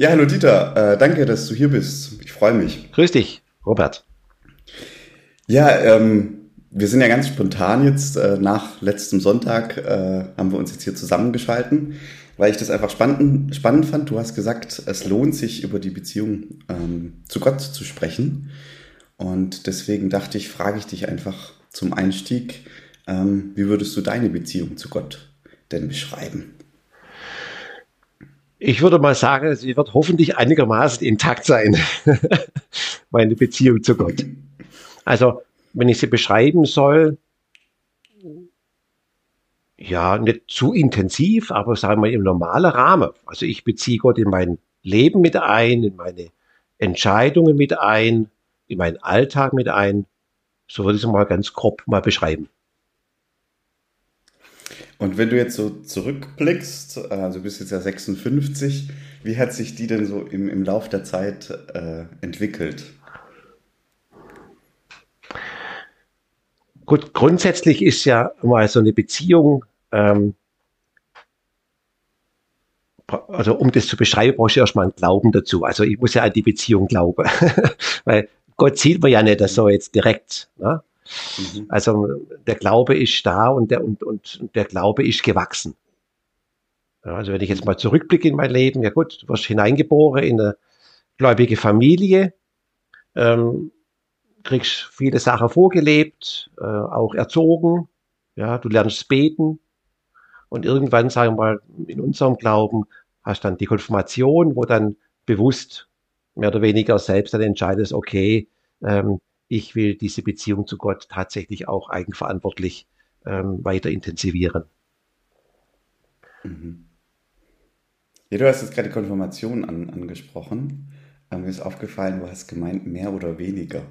Ja, hallo Dieter, äh, danke, dass du hier bist. Ich freue mich. Grüß dich, Robert. Ja, ähm, wir sind ja ganz spontan jetzt. Äh, nach letztem Sonntag äh, haben wir uns jetzt hier zusammengeschalten, weil ich das einfach spannend, spannend fand. Du hast gesagt, es lohnt sich, über die Beziehung ähm, zu Gott zu sprechen. Und deswegen dachte ich, frage ich dich einfach zum Einstieg, ähm, wie würdest du deine Beziehung zu Gott denn beschreiben? Ich würde mal sagen, sie wird hoffentlich einigermaßen intakt sein, meine Beziehung zu Gott. Also, wenn ich sie beschreiben soll, ja, nicht zu intensiv, aber sagen wir im normalen Rahmen. Also ich beziehe Gott in mein Leben mit ein, in meine Entscheidungen mit ein, in meinen Alltag mit ein. So würde ich es mal ganz grob mal beschreiben. Und wenn du jetzt so zurückblickst, also du bist jetzt ja 56, wie hat sich die denn so im, im Lauf der Zeit äh, entwickelt? Gut, grundsätzlich ist ja mal so eine Beziehung, ähm, also um das zu beschreiben, brauchst du erstmal einen Glauben dazu. Also ich muss ja an die Beziehung glauben, weil Gott sieht man ja nicht so jetzt direkt. Ne? Mhm. Also der Glaube ist da und der, und, und der Glaube ist gewachsen. Ja, also wenn ich jetzt mal zurückblicke in mein Leben, ja gut, du wirst hineingeboren in eine gläubige Familie, ähm, kriegst viele Sachen vorgelebt, äh, auch erzogen, ja, du lernst beten und irgendwann, sagen wir mal, in unserem Glauben hast dann die Konfirmation, wo dann bewusst mehr oder weniger selbst dann entscheidest, okay, ähm, ich will diese Beziehung zu Gott tatsächlich auch eigenverantwortlich ähm, weiter intensivieren. Mhm. Ja, du hast jetzt gerade Konfirmation an, angesprochen. Ähm, mir ist aufgefallen, du hast gemeint, mehr oder weniger.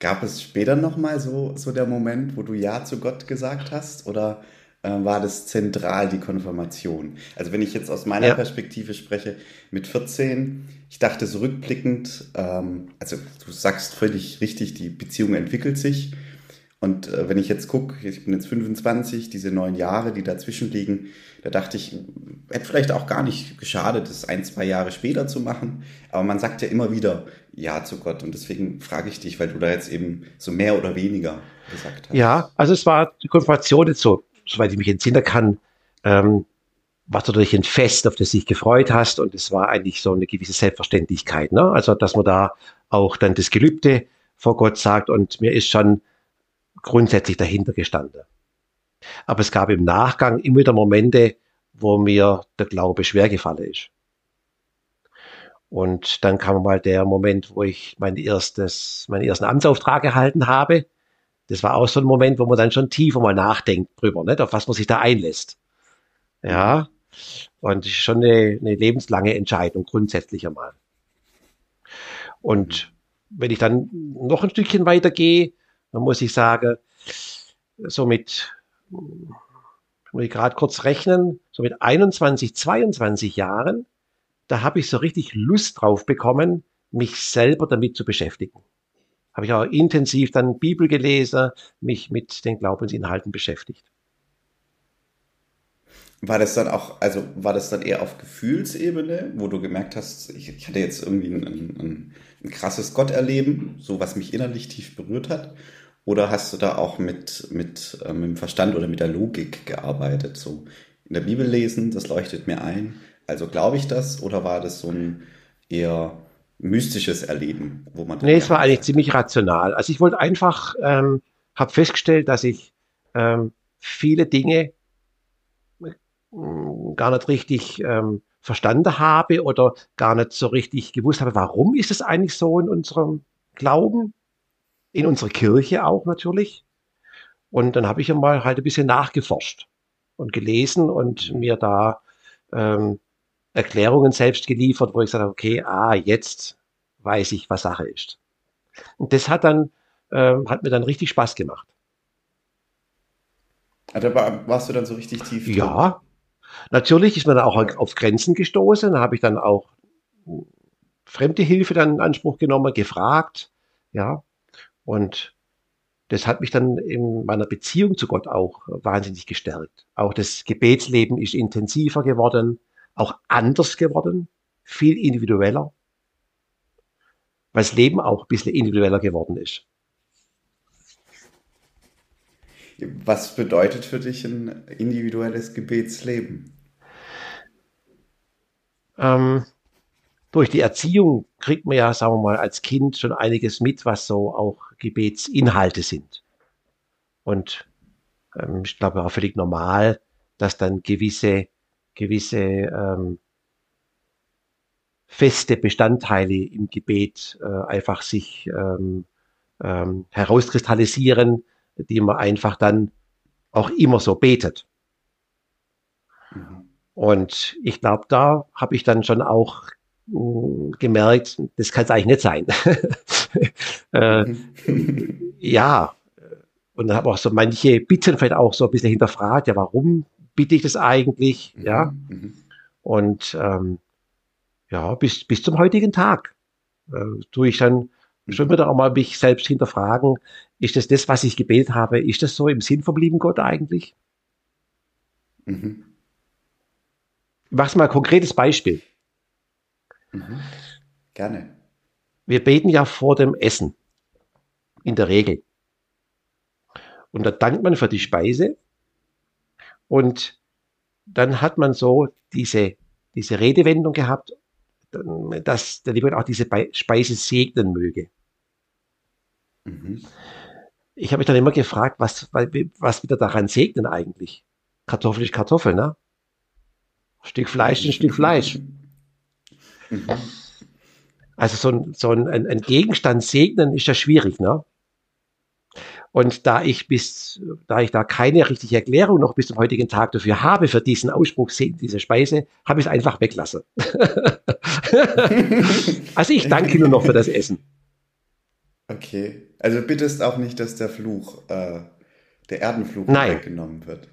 Gab es später nochmal so, so der Moment, wo du Ja zu Gott gesagt hast? Oder war das zentral, die Konfirmation? Also wenn ich jetzt aus meiner ja. Perspektive spreche, mit 14, ich dachte so rückblickend, ähm, also du sagst völlig richtig, die Beziehung entwickelt sich. Und äh, wenn ich jetzt gucke, ich bin jetzt 25, diese neun Jahre, die dazwischen liegen, da dachte ich, hätte vielleicht auch gar nicht geschadet, das ein, zwei Jahre später zu machen. Aber man sagt ja immer wieder Ja zu Gott. Und deswegen frage ich dich, weil du da jetzt eben so mehr oder weniger gesagt hast. Ja, also es war die Konfirmation jetzt so soweit ich mich entsinnen kann, ähm, war natürlich ein Fest, auf das du dich gefreut hast und es war eigentlich so eine gewisse Selbstverständlichkeit. Ne? Also, dass man da auch dann das Gelübde vor Gott sagt und mir ist schon grundsätzlich dahinter gestanden. Aber es gab im Nachgang immer wieder Momente, wo mir der Glaube schwer gefallen ist. Und dann kam mal der Moment, wo ich mein erstes, meinen ersten Amtsauftrag erhalten habe das war auch so ein Moment, wo man dann schon tiefer mal nachdenkt drüber, nicht? auf was man sich da einlässt. Ja, und schon eine, eine lebenslange Entscheidung, grundsätzlich einmal. Und wenn ich dann noch ein Stückchen weitergehe, dann muss ich sagen, so mit, muss ich gerade kurz rechnen, so mit 21, 22 Jahren, da habe ich so richtig Lust drauf bekommen, mich selber damit zu beschäftigen habe ich auch intensiv dann Bibel gelesen, mich mit den Glaubensinhalten beschäftigt. War das dann auch, also war das dann eher auf Gefühlsebene, wo du gemerkt hast, ich, ich hatte jetzt irgendwie ein, ein, ein krasses Gotterleben, so was mich innerlich tief berührt hat? Oder hast du da auch mit, mit, äh, mit dem Verstand oder mit der Logik gearbeitet? So in der Bibel lesen, das leuchtet mir ein. Also glaube ich das? Oder war das so ein eher mystisches Erleben, wo man. Nee, es war eigentlich ziemlich rational. Also ich wollte einfach, ähm, habe festgestellt, dass ich ähm, viele Dinge äh, gar nicht richtig ähm, verstanden habe oder gar nicht so richtig gewusst habe, warum ist es eigentlich so in unserem Glauben, in unserer Kirche auch natürlich. Und dann habe ich einmal halt ein bisschen nachgeforscht und gelesen und mir da ähm, Erklärungen selbst geliefert, wo ich gesagt habe, okay, ah, jetzt weiß ich, was Sache ist. Und das hat dann, äh, hat mir dann richtig Spaß gemacht. Also warst du dann so richtig tief? Drin? Ja, natürlich ist man dann auch auf Grenzen gestoßen. Da habe ich dann auch fremde Hilfe dann in Anspruch genommen, gefragt, ja. Und das hat mich dann in meiner Beziehung zu Gott auch wahnsinnig gestärkt. Auch das Gebetsleben ist intensiver geworden auch anders geworden, viel individueller, weil das Leben auch ein bisschen individueller geworden ist. Was bedeutet für dich ein individuelles Gebetsleben? Ähm, durch die Erziehung kriegt man ja, sagen wir mal, als Kind schon einiges mit, was so auch Gebetsinhalte sind. Und ähm, ich glaube auch völlig normal, dass dann gewisse, gewisse ähm, feste Bestandteile im Gebet äh, einfach sich ähm, ähm, herauskristallisieren, die man einfach dann auch immer so betet. Mhm. Und ich glaube, da habe ich dann schon auch mh, hm, gemerkt, das kann es eigentlich nicht sein. äh, ja, und dann habe auch so manche Bitten vielleicht auch so ein bisschen hinterfragt, ja, warum bitte ich das eigentlich? Mhm. Ja. Mhm. Und ähm, ja, bis, bis zum heutigen Tag äh, tue ich dann mhm. schon wieder auch mal mich selbst hinterfragen, ist das das, was ich gebetet habe, ist das so im Sinn vom lieben Gott eigentlich? Mhm. Ich mache mal ein konkretes Beispiel. Mhm. Gerne. Wir beten ja vor dem Essen. In der Regel. Und da dankt man für die Speise. Und dann hat man so diese, diese Redewendung gehabt, dass der Liebe auch diese Speise segnen möge. Mhm. Ich habe mich dann immer gefragt, was, was wieder daran segnen eigentlich? Kartoffel ist Kartoffel, ne? Stück Fleisch ist ein Stück Fleisch. Mhm. Also so ein, so ein, ein Gegenstand segnen ist ja schwierig, ne? Und da ich bis, da ich da keine richtige Erklärung noch bis zum heutigen Tag dafür habe, für diesen Ausspruch, diese Speise, habe ich es einfach weglassen. also ich danke nur noch für das Essen. Okay. Also bittest auch nicht, dass der Fluch, äh, der Erdenfluch Nein. weggenommen wird.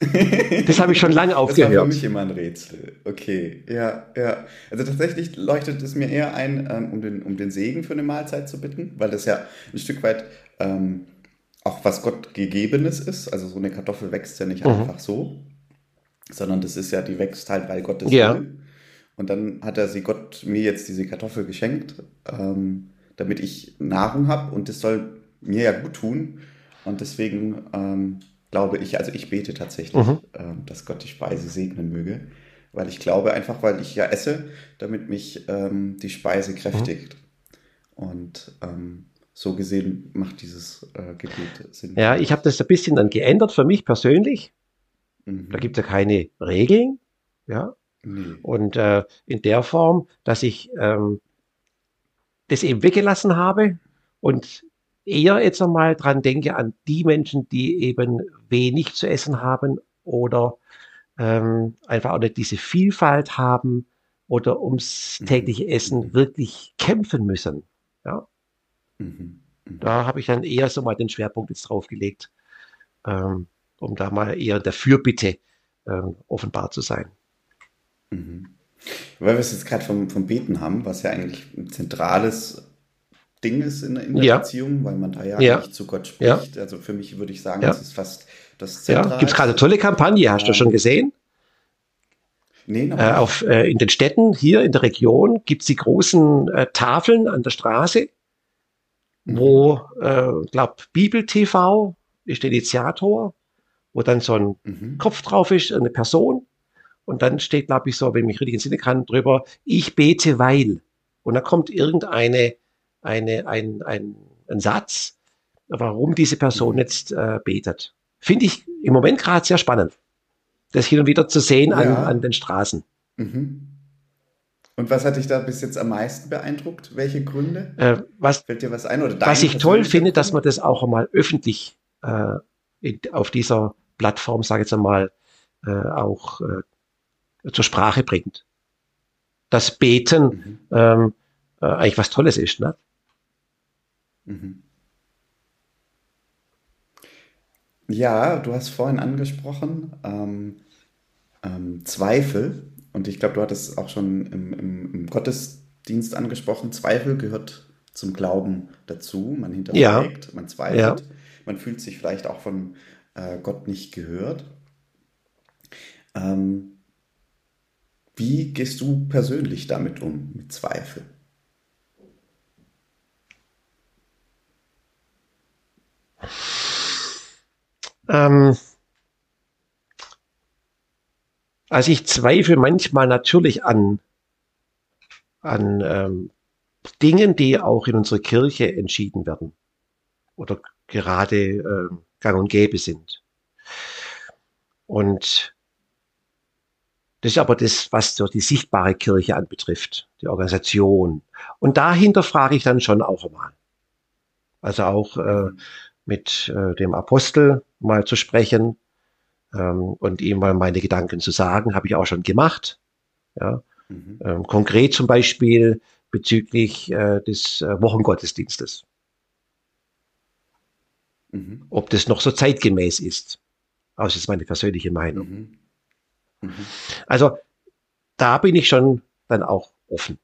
Das habe ich schon lange aufgehört. Das war für mich immer ein Rätsel. Okay, ja, ja. Also tatsächlich leuchtet es mir eher ein, ähm, um, den, um den Segen für eine Mahlzeit zu bitten, weil das ja ein Stück weit ähm, auch was Gott gegebenes ist. Also so eine Kartoffel wächst ja nicht mhm. einfach so, sondern das ist ja, die wächst halt, weil Gott es ja. will. Und dann hat er sie Gott mir jetzt diese Kartoffel geschenkt, ähm, damit ich Nahrung habe und das soll mir ja gut tun. Und deswegen ähm, glaube ich, also ich bete tatsächlich, mhm. ähm, dass Gott die Speise segnen möge, weil ich glaube einfach, weil ich ja esse, damit mich ähm, die Speise kräftigt. Mhm. Und ähm, so gesehen macht dieses äh, Gebet Sinn. Ja, ich habe das ein bisschen dann geändert für mich persönlich. Mhm. Da gibt es ja keine Regeln. Ja. Nee. Und äh, in der Form, dass ich ähm, das eben weggelassen habe und eher jetzt einmal dran denke an die Menschen, die eben wenig zu essen haben oder ähm, einfach auch nicht diese Vielfalt haben oder ums mhm. tägliche Essen mhm. wirklich kämpfen müssen. Ja. Mhm. Mhm. Da habe ich dann eher so mal den Schwerpunkt jetzt drauf gelegt, ähm, um da mal eher der Fürbitte ähm, offenbar zu sein. Mhm. Weil wir es jetzt gerade vom, vom Beten haben, was ja eigentlich ein zentrales Ding ist in, in der ja. Beziehung, weil man da ja, ja. nicht zu Gott spricht. Ja. Also für mich würde ich sagen, das ist fast das Zentrale. Ja. Gibt es gerade eine tolle Kampagne, hast du schon gesehen? Nee, äh, auf, äh, in den Städten hier in der Region gibt es die großen äh, Tafeln an der Straße, wo, äh, glaube Bibel TV ist der Initiator, wo dann so ein mhm. Kopf drauf ist, eine Person. Und dann steht, glaube ich, so, wenn ich mich richtig entsinnen kann, drüber, ich bete, weil. Und dann kommt irgendeine, eine, ein, ein, ein Satz, warum diese Person mhm. jetzt äh, betet. Finde ich im Moment gerade sehr spannend, das hin und wieder zu sehen ja. an, an den Straßen. Mhm. Und was hat dich da bis jetzt am meisten beeindruckt? Welche Gründe? Äh, was, Fällt dir was ein? Oder was ich toll finde, dass man das auch einmal öffentlich äh, in, auf dieser Plattform, sage ich jetzt einmal, äh, auch äh, zur Sprache bringt. Das Beten mhm. ähm, äh, eigentlich was Tolles ist. Ne? Mhm. Ja, du hast vorhin angesprochen, ähm, ähm, Zweifel und ich glaube, du hattest auch schon im, im, im, Gottesdienst angesprochen, Zweifel gehört zum Glauben dazu. Man hinterfragt, ja. man zweifelt, ja. man fühlt sich vielleicht auch von äh, Gott nicht gehört. Ähm, Wie gehst du persönlich damit um, mit Zweifel? Ähm, also ich zweifle manchmal natürlich an, an ähm, Dingen, die auch in unserer Kirche entschieden werden oder gerade äh, gang und gäbe sind. Und das ist aber das, was so die sichtbare Kirche anbetrifft, die Organisation. Und dahinter frage ich dann schon auch einmal. Also auch äh, mit äh, dem Apostel mal zu sprechen ähm, und ihm mal meine Gedanken zu sagen, habe ich auch schon gemacht. Ja. Mhm. Ähm, konkret zum Beispiel bezüglich äh, des äh, Wochengottesdienstes. Mhm. Ob das noch so zeitgemäß ist. Aber das ist meine persönliche Meinung. Mhm. Mhm. Also da bin ich schon dann auch offen,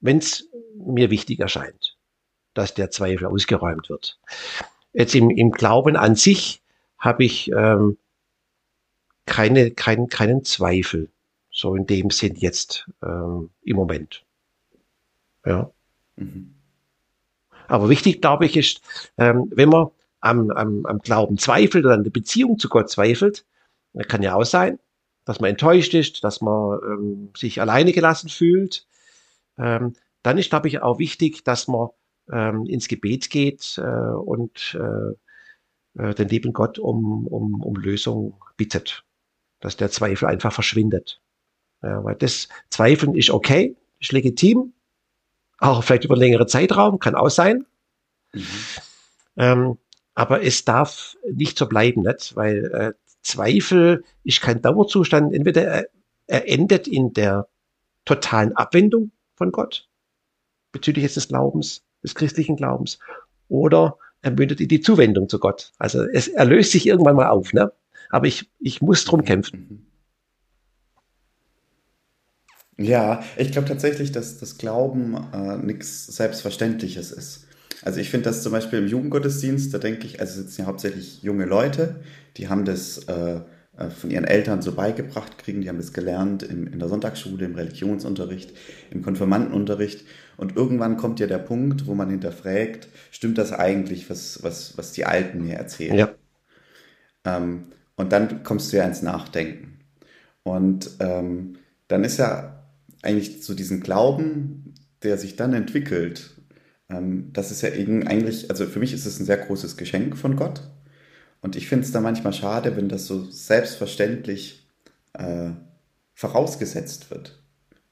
wenn es mir wichtig erscheint, dass der Zweifel ausgeräumt wird. Jetzt im, im Glauben an sich habe ich ähm, keine, kein, keinen Zweifel, so in dem Sinn jetzt ähm, im Moment. Ja. Mhm. Aber wichtig, glaube ich, ist, ähm, wenn man am, am, am Glauben zweifelt oder an der Beziehung zu Gott zweifelt, kann ja auch sein, dass man enttäuscht ist, dass man ähm, sich alleine gelassen fühlt, ähm, dann ist, glaube ich, auch wichtig, dass man ähm, ins Gebet geht äh, und äh, äh, den lieben Gott um, um, um Lösung bittet, dass der Zweifel einfach verschwindet. Ja, weil das Zweifeln ist okay, ist legitim, auch vielleicht über einen längeren Zeitraum, kann auch sein. Mhm. Ähm, aber es darf nicht so bleiben, nicht? weil äh, Zweifel ist kein Dauerzustand. Entweder er, endet in der totalen Abwendung von Gott bezüglich jetzt des Glaubens, des christlichen Glaubens, oder er mündet in die Zuwendung zu Gott. Also es, er löst sich irgendwann mal auf, ne? Aber ich, ich muss drum kämpfen. Ja, ich glaube tatsächlich, dass das Glauben äh, nichts Selbstverständliches ist. Also ich finde das zum Beispiel im Jugendgottesdienst, da denke ich, also sitzen ja hauptsächlich junge Leute, die haben das äh, äh, von ihren Eltern so beigebracht kriegen, die haben das gelernt im, in der Sonntagsschule, im Religionsunterricht, im Konfirmandenunterricht. Und irgendwann kommt ja der Punkt, wo man hinterfragt, stimmt das eigentlich, was, was, was die Alten mir erzählen? Ja. Ähm, und dann kommst du ja ins Nachdenken. Und ähm, dann ist ja eigentlich so diesen Glauben, der sich dann entwickelt, ähm, das ist ja eigentlich, also für mich ist es ein sehr großes Geschenk von Gott. Und ich finde es da manchmal schade, wenn das so selbstverständlich äh, vorausgesetzt wird.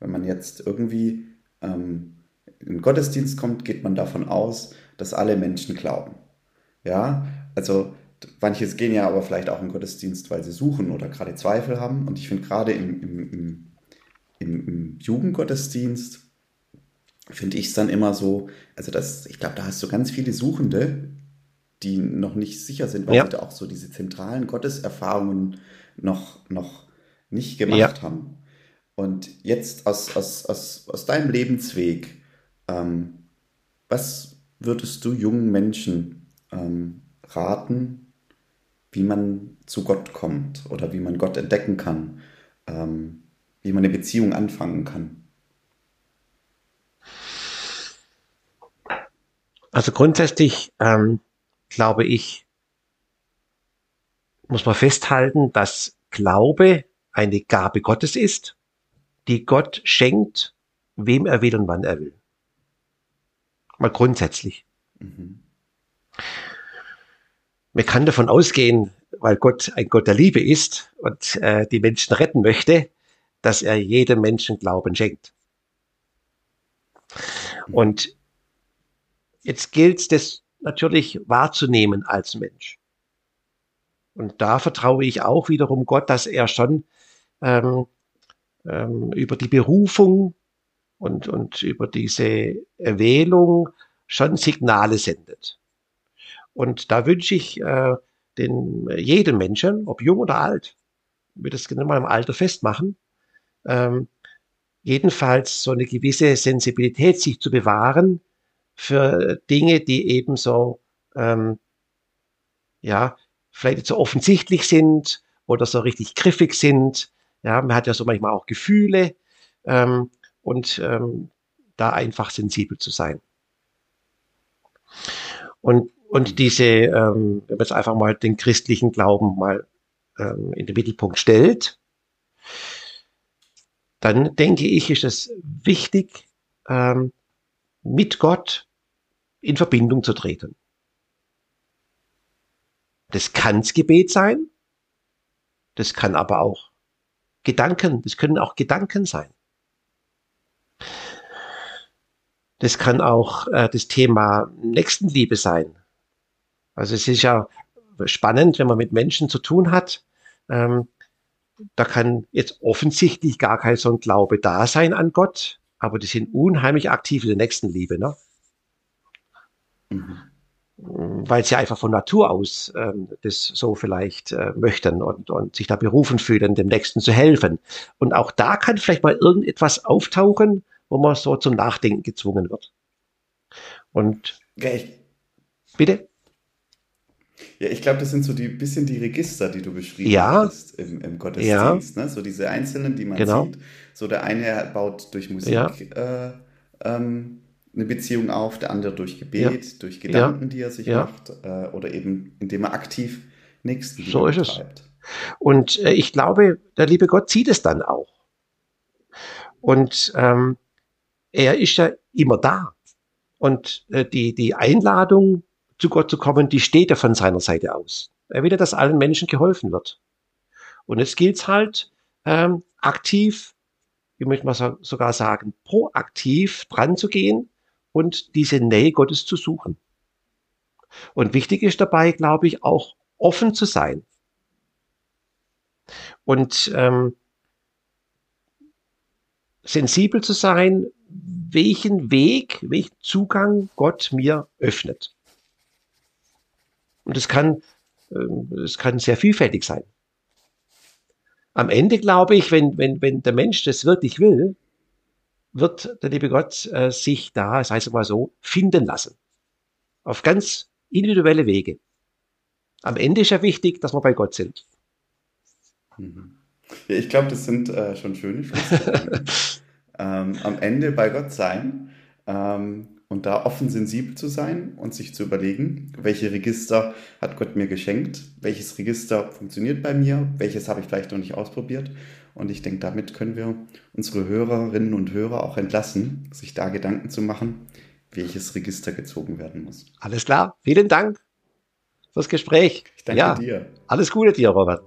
Wenn man jetzt irgendwie ähm, in den Gottesdienst kommt, geht man davon aus, dass alle Menschen glauben. Ja, also manche gehen ja aber vielleicht auch in den Gottesdienst, weil sie suchen oder gerade Zweifel haben. Und ich finde gerade im, im, im, im, Jugendgottesdienst finde ich es dann immer so, also das, ich glaube, da hast du ganz viele Suchende, die noch nicht sicher sind, weil ja. sie da auch so diese zentralen Gotteserfahrungen noch, noch nicht gemacht ja. haben. Und jetzt aus, aus, aus, aus deinem Lebensweg, ähm, was würdest du jungen Menschen ähm, raten, wie man zu Gott kommt oder wie man Gott entdecken kann, ähm, wie man eine Beziehung anfangen kann? Also grundsätzlich ähm, glaube ich, muss man festhalten, dass Glaube eine Gabe Gottes ist, die Gott schenkt, wem er will und wann er will. Mal grundsätzlich. Mhm. Man kann davon ausgehen, weil Gott ein Gott der Liebe ist und äh, die Menschen retten möchte, dass er jedem Menschen Glauben schenkt. Und jetzt gilt es, natürlich wahrzunehmen als Mensch. Und da vertraue ich auch wiederum Gott, dass er schon ähm, ähm, über die Berufung und, und über diese Erwählung schon Signale sendet. Und da wünsche ich äh, den, jedem Menschen, ob jung oder alt, wir das genau mal im Alter festmachen, ähm, jedenfalls so eine gewisse Sensibilität sich zu bewahren, für Dinge, die eben so, ähm, ja, vielleicht so offensichtlich sind oder so richtig griffig sind. Ja, man hat ja so manchmal auch Gefühle ähm, und ähm, da einfach sensibel zu sein. Und, und diese, ähm, wenn man jetzt einfach mal den christlichen Glauben mal ähm, in den Mittelpunkt stellt, dann denke ich, ist es wichtig, ähm, mit Gott in Verbindung zu treten. Das kann das Gebet sein, das kann aber auch Gedanken, das können auch Gedanken sein. Das kann auch äh, das Thema Nächstenliebe sein. Also es ist ja spannend, wenn man mit Menschen zu tun hat. Ähm, da kann jetzt offensichtlich gar kein so ein Glaube da sein an Gott, aber die sind unheimlich aktiv in der Nächstenliebe, ne? Mhm. Weil sie einfach von Natur aus ähm, das so vielleicht äh, möchten und, und sich da berufen fühlen, dem Nächsten zu helfen. Und auch da kann vielleicht mal irgendetwas auftauchen, wo man so zum Nachdenken gezwungen wird. Und ich, bitte? Ja, ich glaube, das sind so die bisschen die Register, die du beschrieben ja. hast im, im Gottesdienst. Ja. Ne? So diese einzelnen, die man genau. sieht. So der eine baut durch Musik ja. äh, ähm, eine Beziehung auf, der andere durch Gebet, durch Gedanken, die er sich macht, äh, oder eben indem er aktiv nächsten So ist es. Und äh, ich glaube, der liebe Gott sieht es dann auch. Und ähm, er ist ja immer da. Und äh, die, die Einladung, zu Gott zu kommen, die steht ja von seiner Seite aus. Er will ja, dass allen Menschen geholfen wird. Und es gilt halt, ähm, aktiv, wie möchte man sogar sagen, proaktiv dran zu gehen und diese Nähe Gottes zu suchen. Und wichtig ist dabei, glaube ich, auch offen zu sein. Und ähm, sensibel zu sein, welchen Weg, welchen Zugang Gott mir öffnet. Und es kann, ähm, es kann sehr vielfältig sein. Am Ende glaube ich, wenn, wenn, wenn der Mensch das wirklich will, wird der liebe Gott äh, sich da, das heißt mal so, finden lassen. Auf ganz individuelle Wege. Am Ende ist ja wichtig, dass wir bei Gott sind. Mhm. Ja, ich glaube, das sind äh, schon schöne ähm, am Ende bei Gott sein ähm, und da offen sensibel zu sein und sich zu überlegen, welche Register hat Gott mir geschenkt, welches Register funktioniert bei mir, welches habe ich vielleicht noch nicht ausprobiert. Und ich denke, damit können wir unsere Hörerinnen und Hörer auch entlassen, sich da Gedanken zu machen, welches Register gezogen werden muss. Alles klar. Vielen Dank fürs Gespräch. Ich danke ja, dir. Alles Gute dir, Robert.